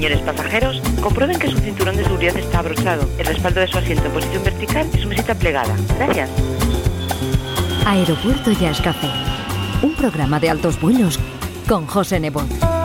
Señores pasajeros, comprueben que su cinturón de seguridad está abrochado, el respaldo de su asiento en posición vertical y su mesita plegada. Gracias. Aeropuerto Jazz. Un programa de altos vuelos con José Nebot.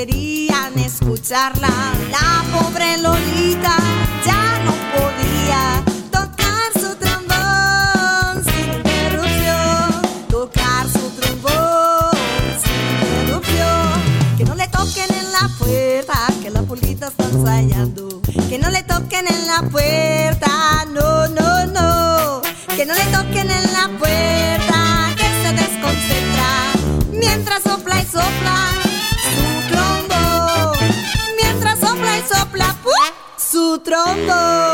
Querían escucharla. La pobre Lolita ya no podía tocar su trombón sin interrupción, tocar su trombón sin interrupción. Que no le toquen en la puerta, que la polita está ensayando. Que no le toquen en la puerta, no, no, no. Que no le toquen en la puerta, que se desconcentra. Mientras sopla y sopla Oh.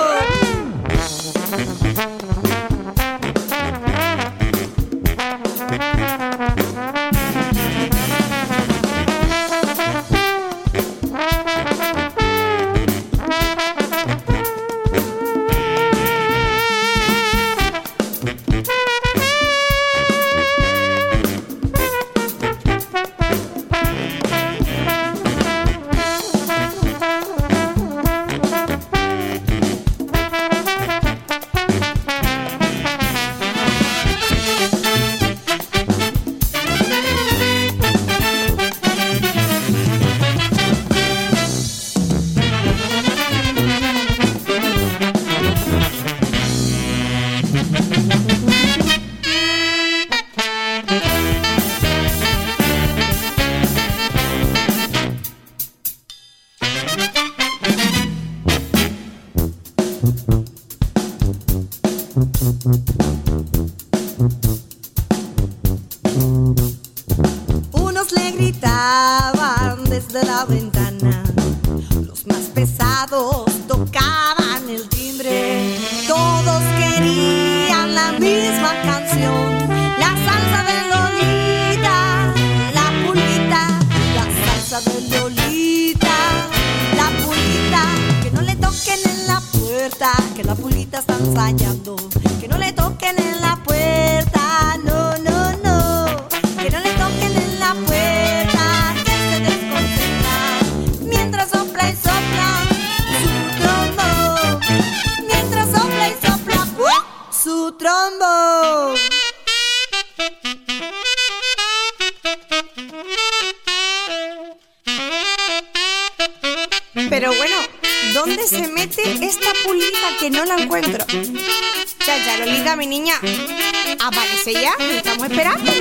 платья ¿Me estamos esperando.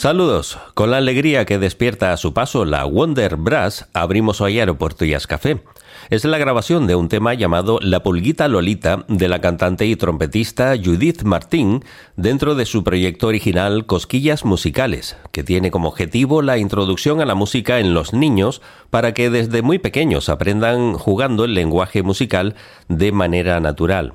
Saludos. Con la alegría que despierta a su paso la Wonder Brass, abrimos hoy Aeropuerto Jazz Café. Es la grabación de un tema llamado La Pulguita Lolita de la cantante y trompetista Judith Martín dentro de su proyecto original Cosquillas Musicales, que tiene como objetivo la introducción a la música en los niños para que desde muy pequeños aprendan jugando el lenguaje musical de manera natural.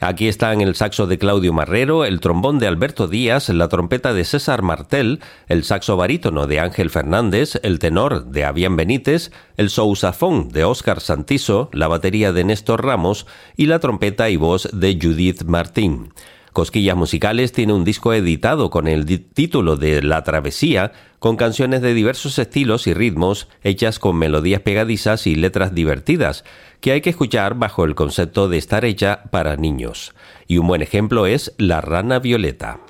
Aquí están el saxo de Claudio Marrero, el trombón de Alberto Díaz, la trompeta de César Martel, el saxo barítono de Ángel Fernández, el tenor de Avian Benítez, el sousafón de Óscar Santiso, la batería de Néstor Ramos y la trompeta y voz de Judith Martín. Cosquillas Musicales tiene un disco editado con el título de La Travesía, con canciones de diversos estilos y ritmos, hechas con melodías pegadizas y letras divertidas, que hay que escuchar bajo el concepto de estar hecha para niños. Y un buen ejemplo es La Rana Violeta.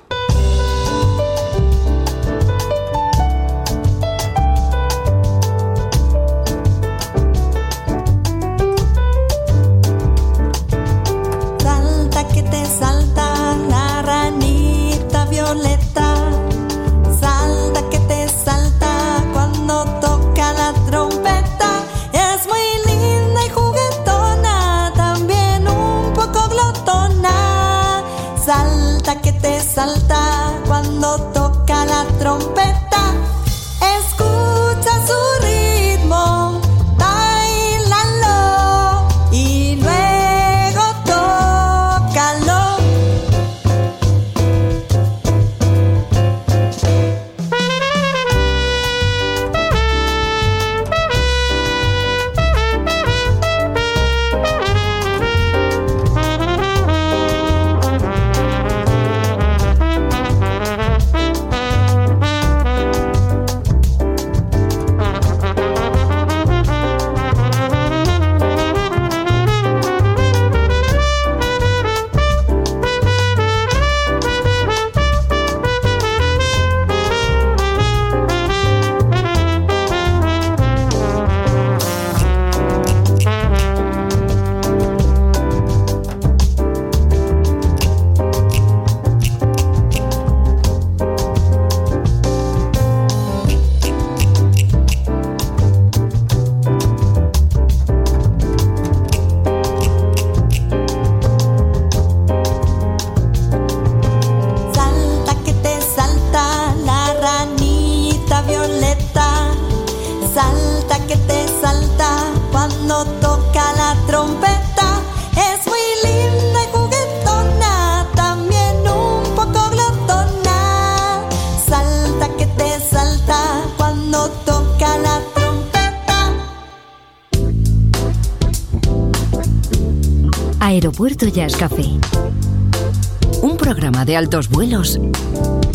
Un programa de altos vuelos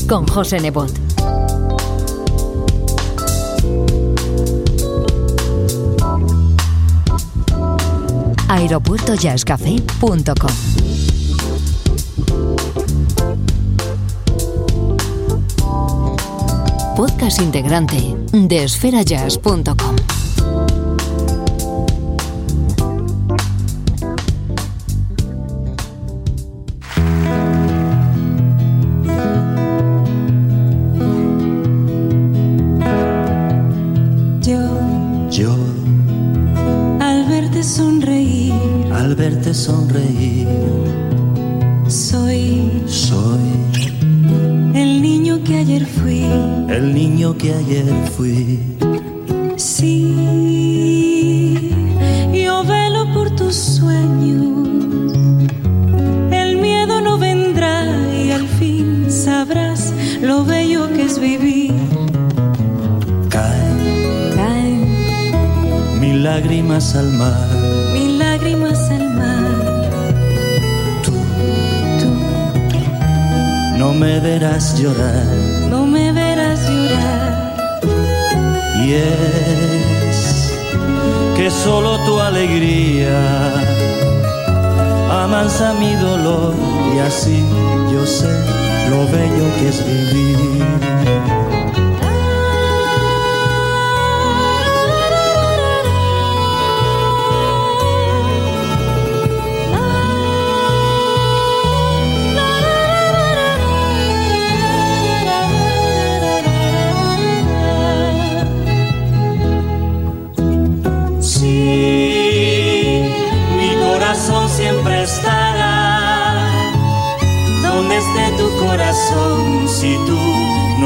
con José Nebot. aeropuertojazzcafé.com Podcast integrante de esferajazz.com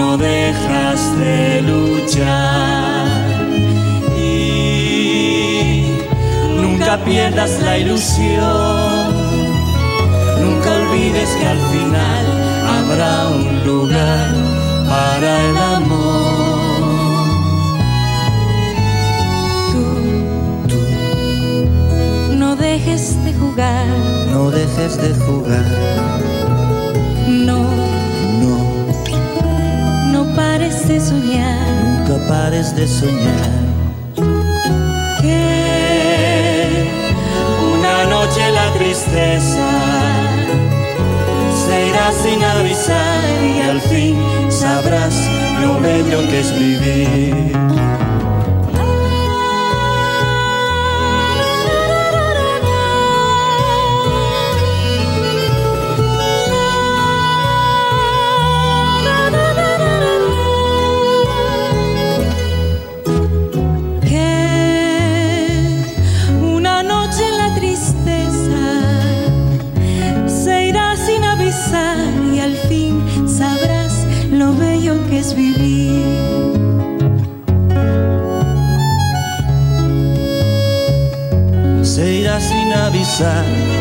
no dejas de luchar. Y nunca pierdas la ilusión, nunca olvides que al final habrá un lugar para el amor. No dejes de jugar. No dejes de jugar. No, pares de soñar. nunca pares de soñar. Que Una noche la tristeza se irá sin avisar y al fin sabrás lo bello que es vivir.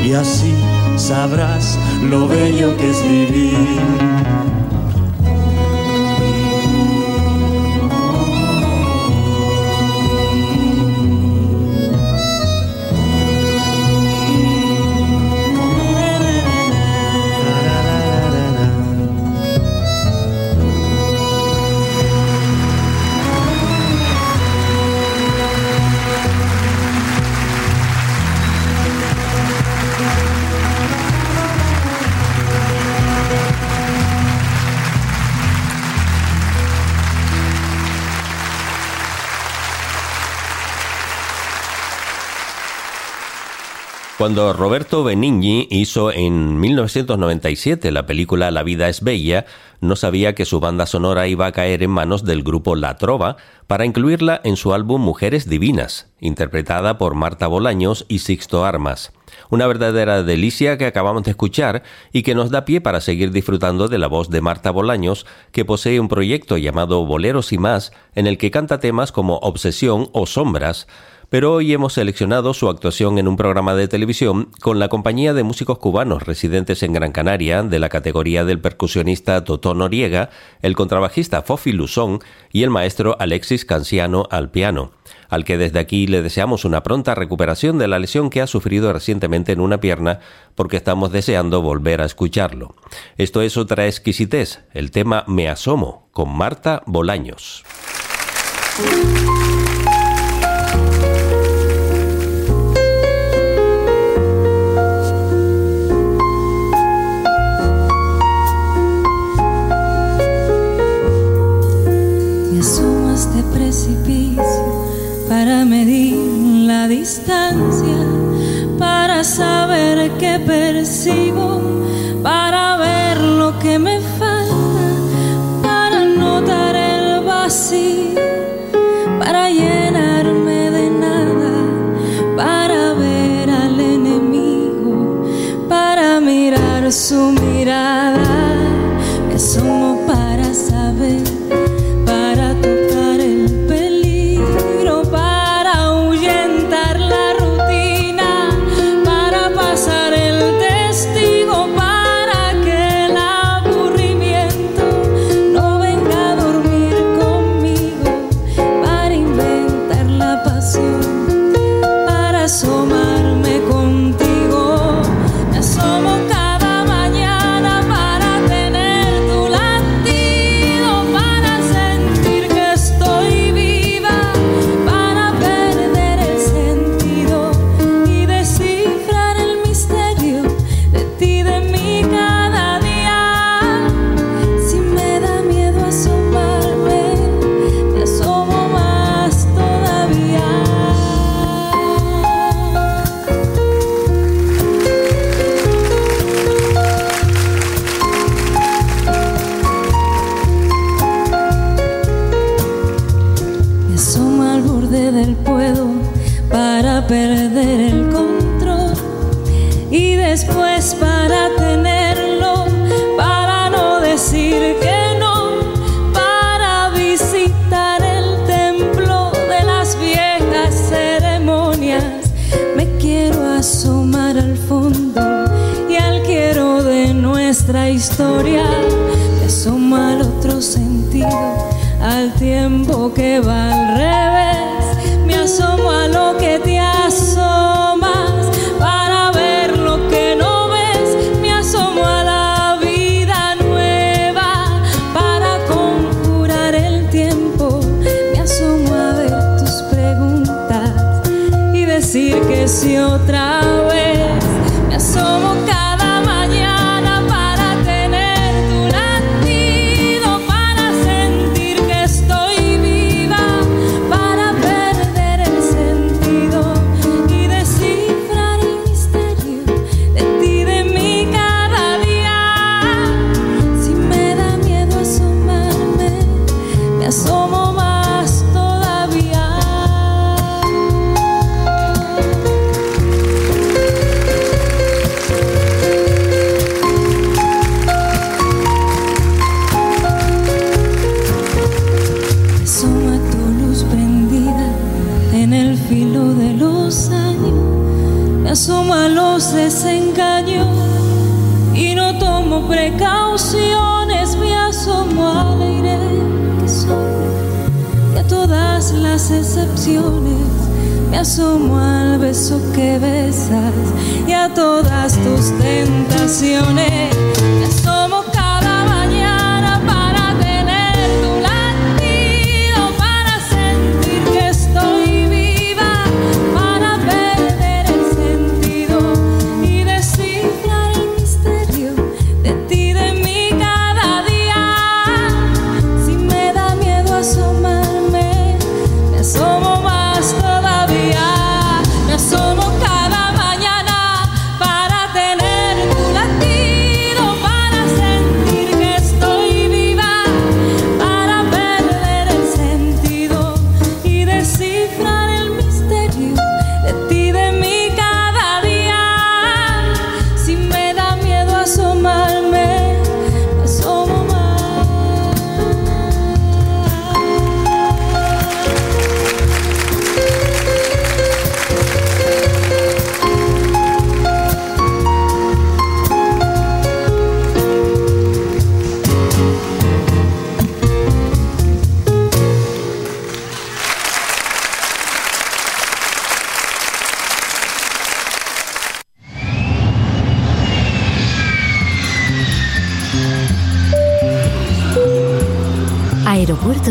Y así sabrás lo bello que es vivir. Cuando Roberto Benigni hizo en 1997 la película La vida es bella, no sabía que su banda sonora iba a caer en manos del grupo La Trova para incluirla en su álbum Mujeres Divinas, interpretada por Marta Bolaños y Sixto Armas. Una verdadera delicia que acabamos de escuchar y que nos da pie para seguir disfrutando de la voz de Marta Bolaños, que posee un proyecto llamado Boleros y más, en el que canta temas como Obsesión o Sombras, pero hoy hemos seleccionado su actuación en un programa de televisión con la compañía de músicos cubanos residentes en Gran Canaria de la categoría del percusionista Totó Noriega, el contrabajista Fofi Luzón y el maestro Alexis Canciano al piano, al que desde aquí le deseamos una pronta recuperación de la lesión que ha sufrido recientemente en una pierna porque estamos deseando volver a escucharlo. Esto es otra exquisitez, el tema Me asomo con Marta Bolaños. Me asomo a este precipicio para medir la distancia, para saber qué persigo, para ver lo que me falta, para notar el vacío, para llenarme de nada, para ver al enemigo, para mirar su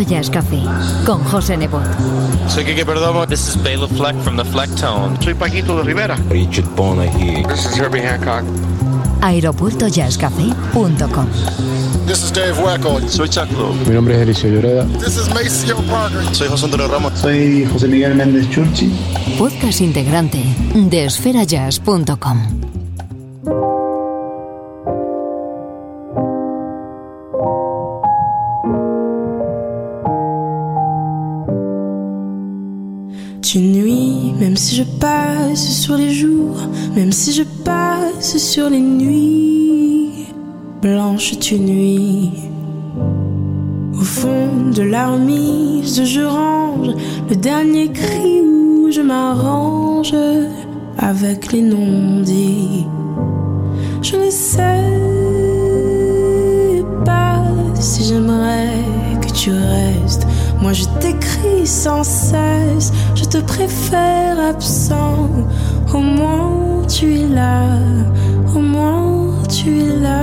Goyas Café con José Nebot. Soy Kike Perdomo. This is Bela Fleck from the Flecktone. Soy Paquito de Rivera. Richard Bona. This is Herbie Hancock. aeropuertojazzcafé.com This is Dave Hueco. Soy Chuck Lowe. Mi nombre es Eliseo Lloreda. This is Maceo Parker. Soy José Antonio Ramos. Soy José Miguel Méndez Churchi. Podcast integrante de esferajazz.com si je passe sur les nuits blanches, tu nuis. Au fond de l'armise je range le dernier cri où je m'arrange avec les noms dits. Je ne sais pas si j'aimerais que tu restes. Moi je t'écris sans cesse, je te préfère absent au moins tu es là, au moins tu es là.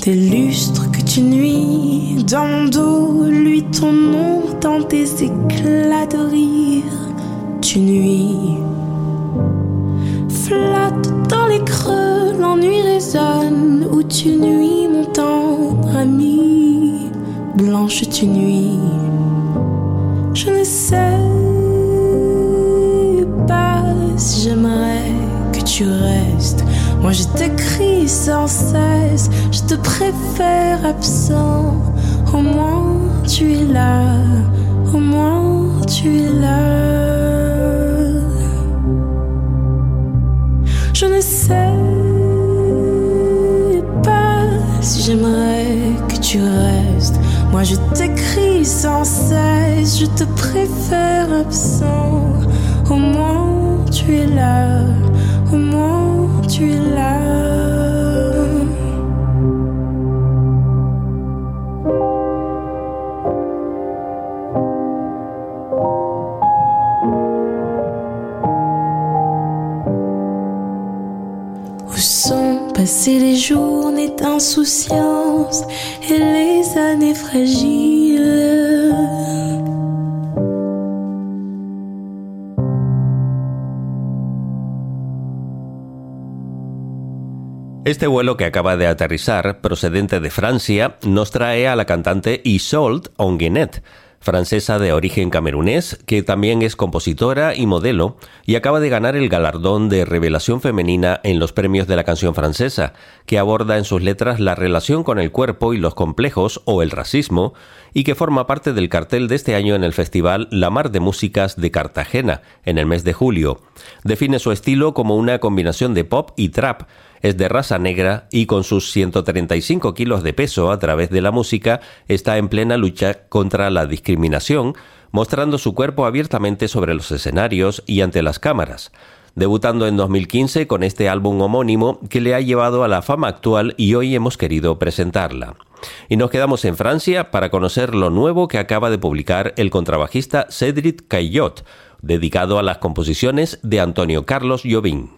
Tes lustres que tu nuis dans mon dos, lui ton nom dans tes éclats de rire, tu nuis où tu nuis, mon tendre ami. Blanche, tu nuis. Je ne sais pas si j'aimerais que tu restes. Moi, je t'écris sans cesse. Je te préfère absent. Au moins, tu es là. Au moins, tu es là. Je ne sais si j'aimerais que tu restes. Moi je t'écris sans cesse, je te préfère absent. Au moins tu es là, au moins tu es là. Este vuelo que acaba de aterrizar, procedente de Francia, nos trae a la cantante Isolde Onguenet, francesa de origen camerunés, que también es compositora y modelo, y acaba de ganar el galardón de revelación femenina en los premios de la canción francesa, que aborda en sus letras la relación con el cuerpo y los complejos o el racismo, y que forma parte del cartel de este año en el festival La Mar de Músicas de Cartagena, en el mes de julio. Define su estilo como una combinación de pop y trap, es de raza negra y con sus 135 kilos de peso a través de la música está en plena lucha contra la discriminación, mostrando su cuerpo abiertamente sobre los escenarios y ante las cámaras debutando en 2015 con este álbum homónimo que le ha llevado a la fama actual y hoy hemos querido presentarla. Y nos quedamos en Francia para conocer lo nuevo que acaba de publicar el contrabajista Cédric Caillot, dedicado a las composiciones de Antonio Carlos Jobim.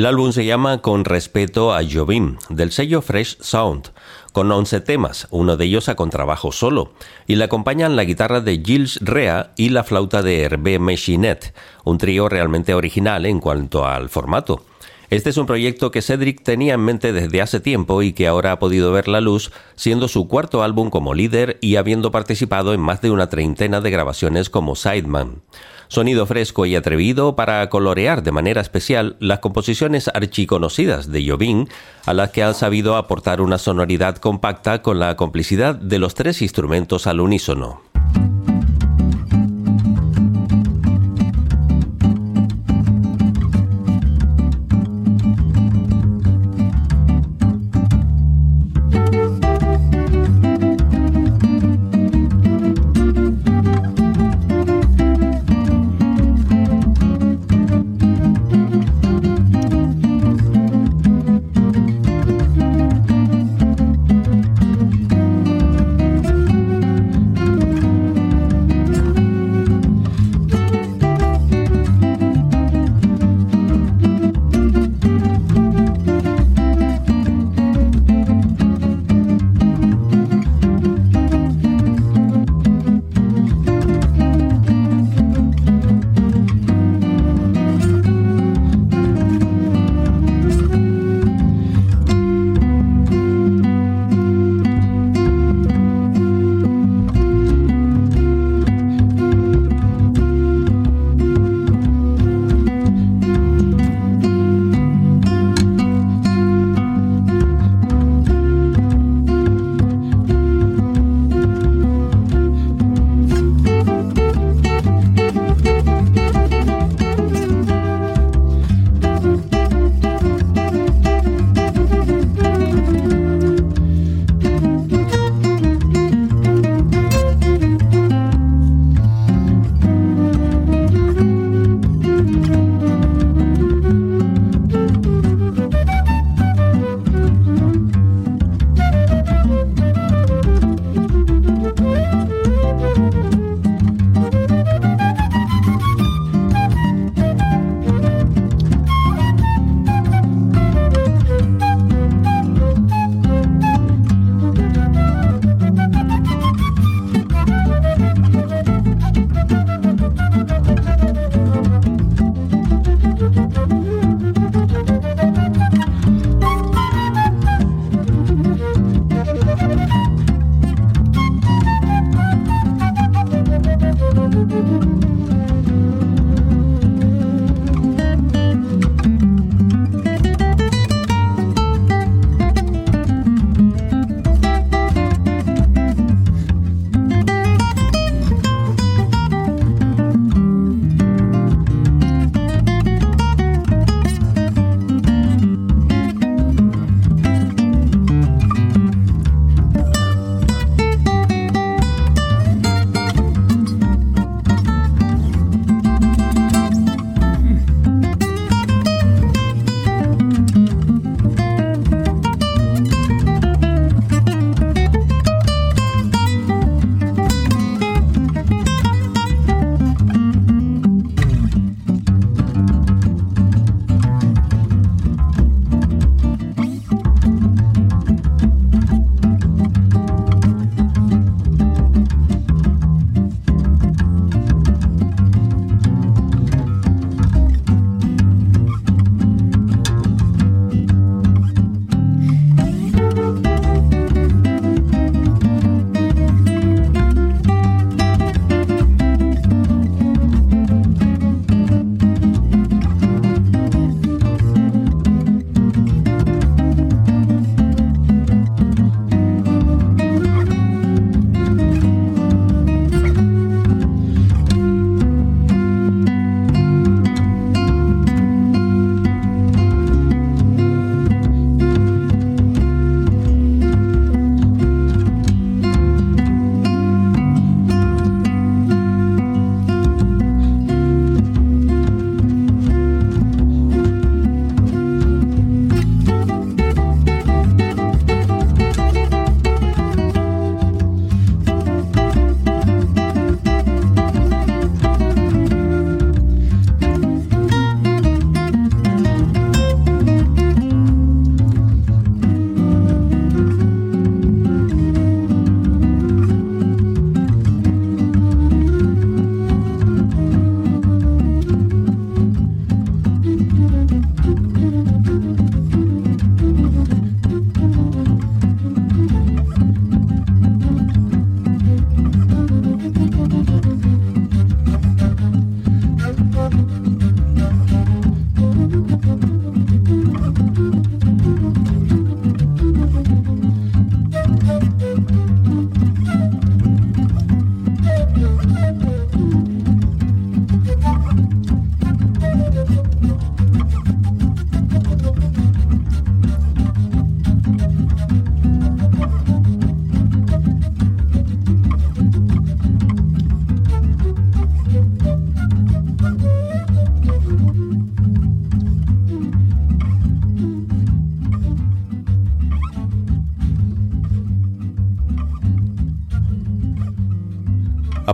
El álbum se llama Con respeto a Jobim, del sello Fresh Sound, con 11 temas, uno de ellos a contrabajo solo, y le acompañan la guitarra de Gilles Rea y la flauta de Hervé Mechinet, un trío realmente original en cuanto al formato. Este es un proyecto que Cedric tenía en mente desde hace tiempo y que ahora ha podido ver la luz, siendo su cuarto álbum como líder y habiendo participado en más de una treintena de grabaciones como sideman. Sonido fresco y atrevido para colorear de manera especial las composiciones archiconocidas de Jobim, a las que han sabido aportar una sonoridad compacta con la complicidad de los tres instrumentos al unísono.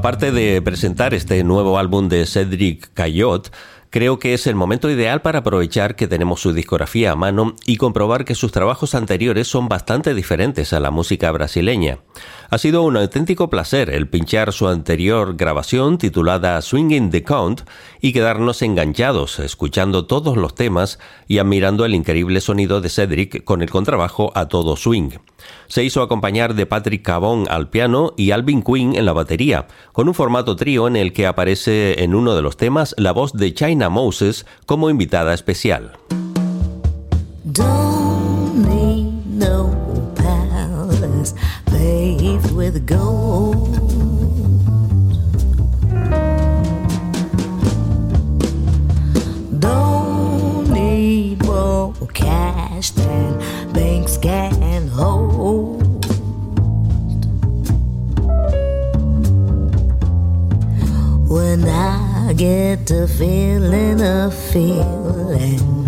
Aparte de presentar este nuevo álbum de Cedric Cayot, Creo que es el momento ideal para aprovechar que tenemos su discografía a mano y comprobar que sus trabajos anteriores son bastante diferentes a la música brasileña. Ha sido un auténtico placer el pinchar su anterior grabación titulada Swinging the Count y quedarnos enganchados escuchando todos los temas y admirando el increíble sonido de Cedric con el contrabajo a todo swing. Se hizo acompañar de Patrick Cabón al piano y Alvin Quinn en la batería, con un formato trío en el que aparece en uno de los temas la voz de China Moses como invitada especial. With gold. Don't need more cash than banks can hold. When I get to feeling a feeling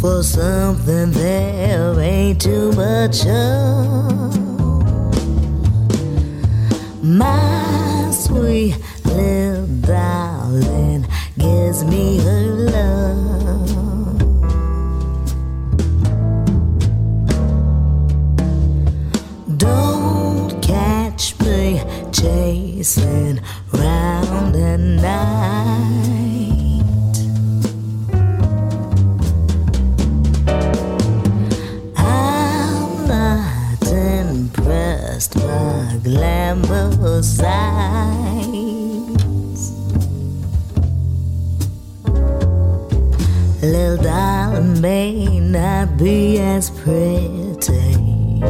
for something there ain't too much of. My sweet little darling gives me her love. Don't catch me chasing round at night. Glamorous sights. Little darling may not be as pretty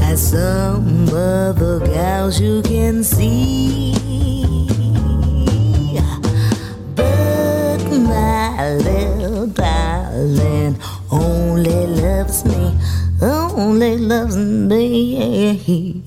as some other gals you can see. But my little darling only loves me, only loves me.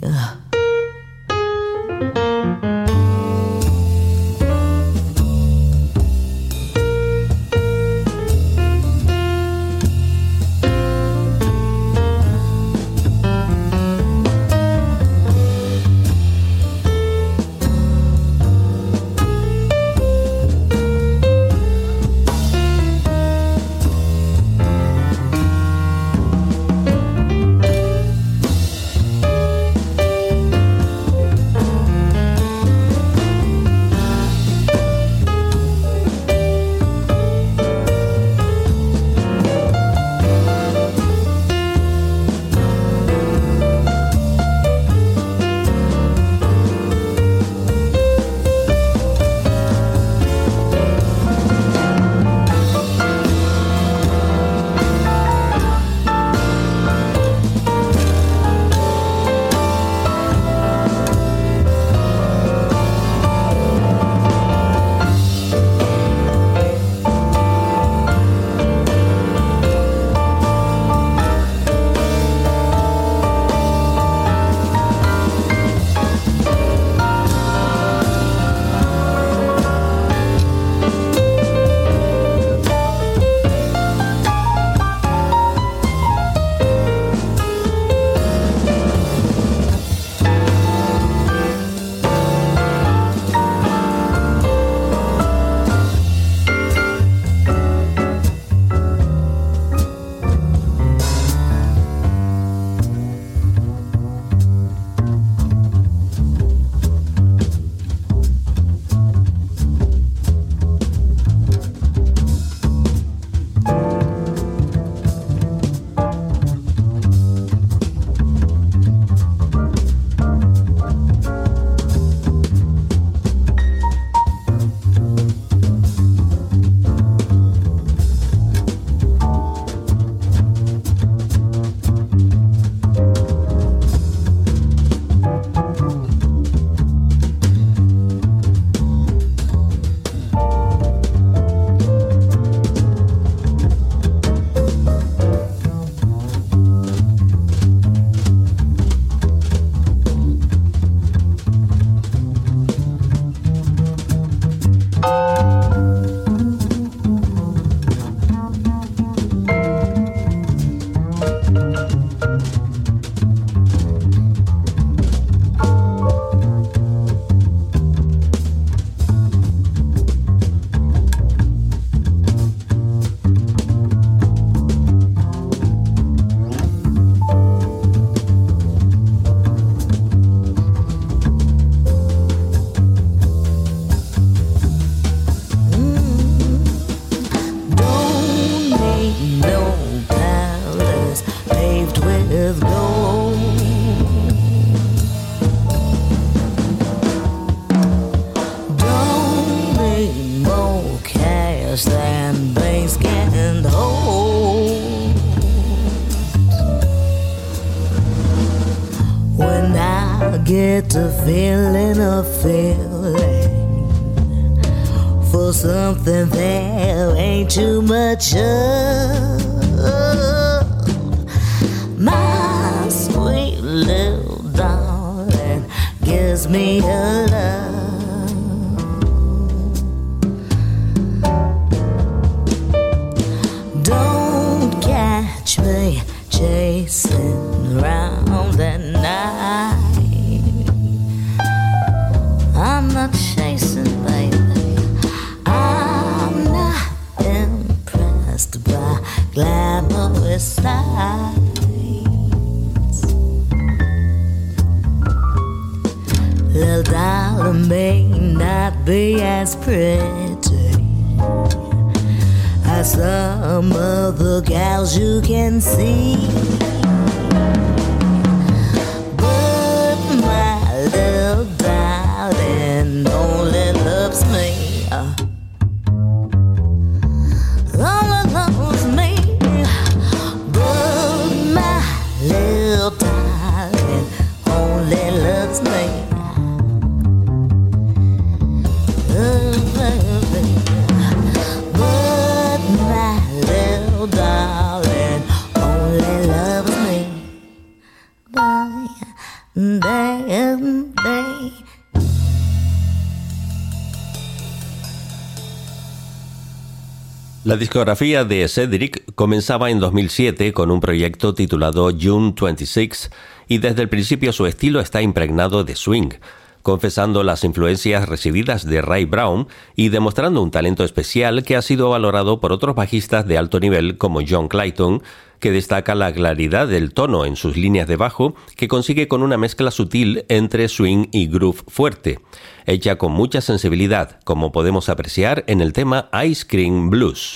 For something there ain't too much of. My sweet little darling gives me a love. May not be as pretty as some other gals you can see. La discografía de Cedric comenzaba en 2007 con un proyecto titulado June 26 y desde el principio su estilo está impregnado de swing, confesando las influencias recibidas de Ray Brown y demostrando un talento especial que ha sido valorado por otros bajistas de alto nivel como John Clayton, que destaca la claridad del tono en sus líneas de bajo, que consigue con una mezcla sutil entre swing y groove fuerte, hecha con mucha sensibilidad, como podemos apreciar en el tema Ice Cream Blues.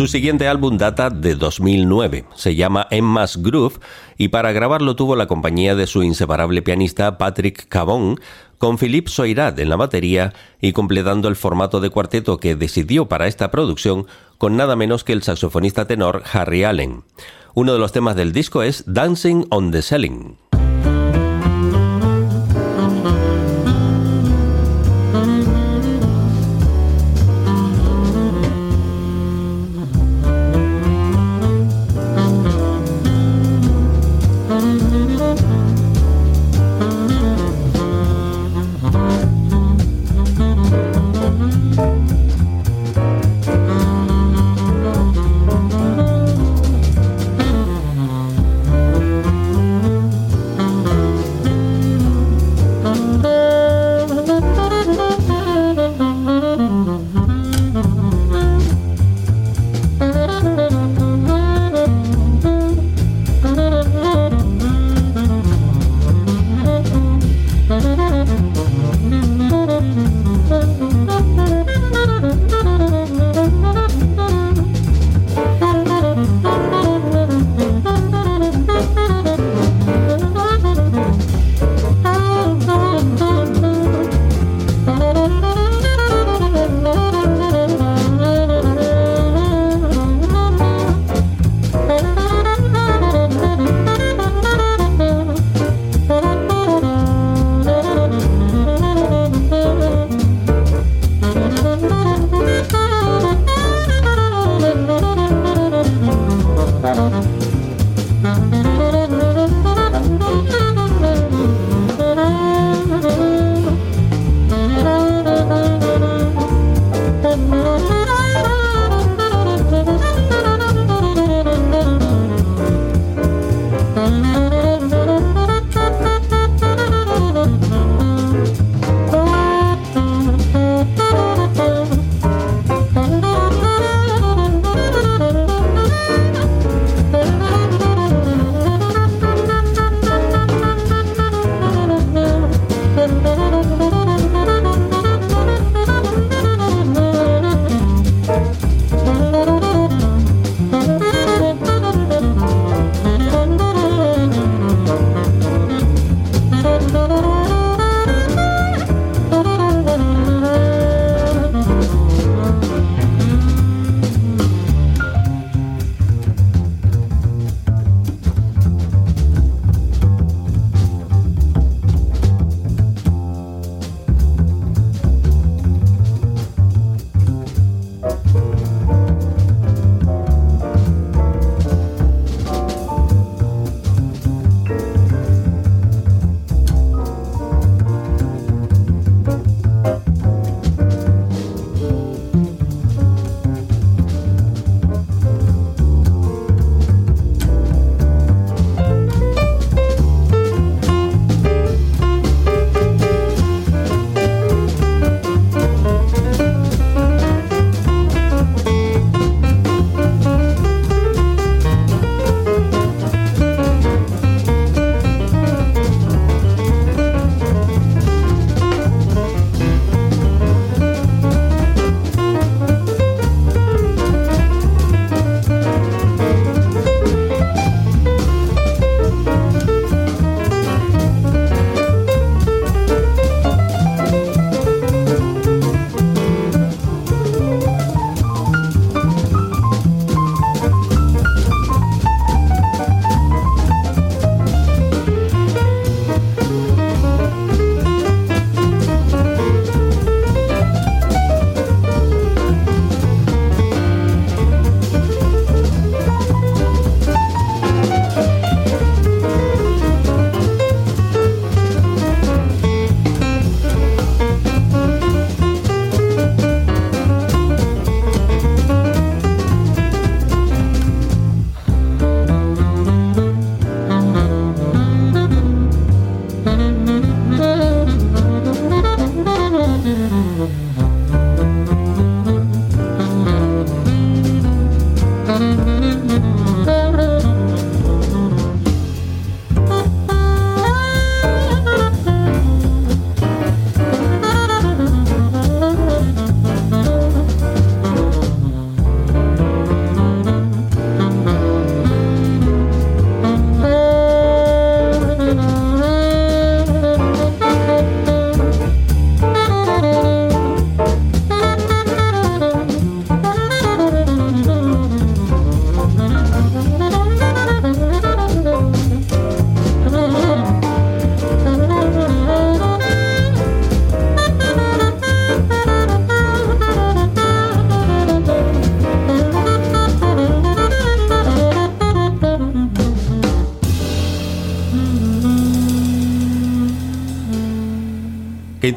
Su siguiente álbum data de 2009, se llama Emma's Groove y para grabarlo tuvo la compañía de su inseparable pianista Patrick Cabón, con Philippe Soirat en la batería y completando el formato de cuarteto que decidió para esta producción con nada menos que el saxofonista tenor Harry Allen. Uno de los temas del disco es Dancing on the Ceiling.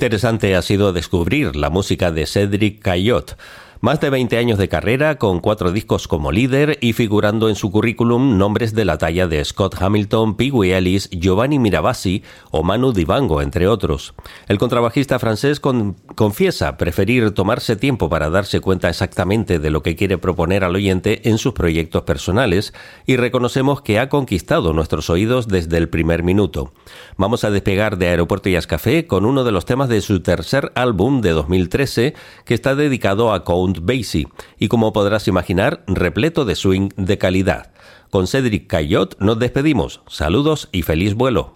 Interesante ha sido descubrir la música de Cedric Cayot. Más de 20 años de carrera, con cuatro discos como líder y figurando en su currículum nombres de la talla de Scott Hamilton, Pee Ellis, Giovanni Mirabassi o Manu Dibango, entre otros. El contrabajista francés confiesa preferir tomarse tiempo para darse cuenta exactamente de lo que quiere proponer al oyente en sus proyectos personales y reconocemos que ha conquistado nuestros oídos desde el primer minuto. Vamos a despegar de Aeropuerto y Café con uno de los temas de su tercer álbum de 2013 que está dedicado a Count Basie y como podrás imaginar, repleto de swing de calidad. Con Cedric Cayot nos despedimos. Saludos y feliz vuelo.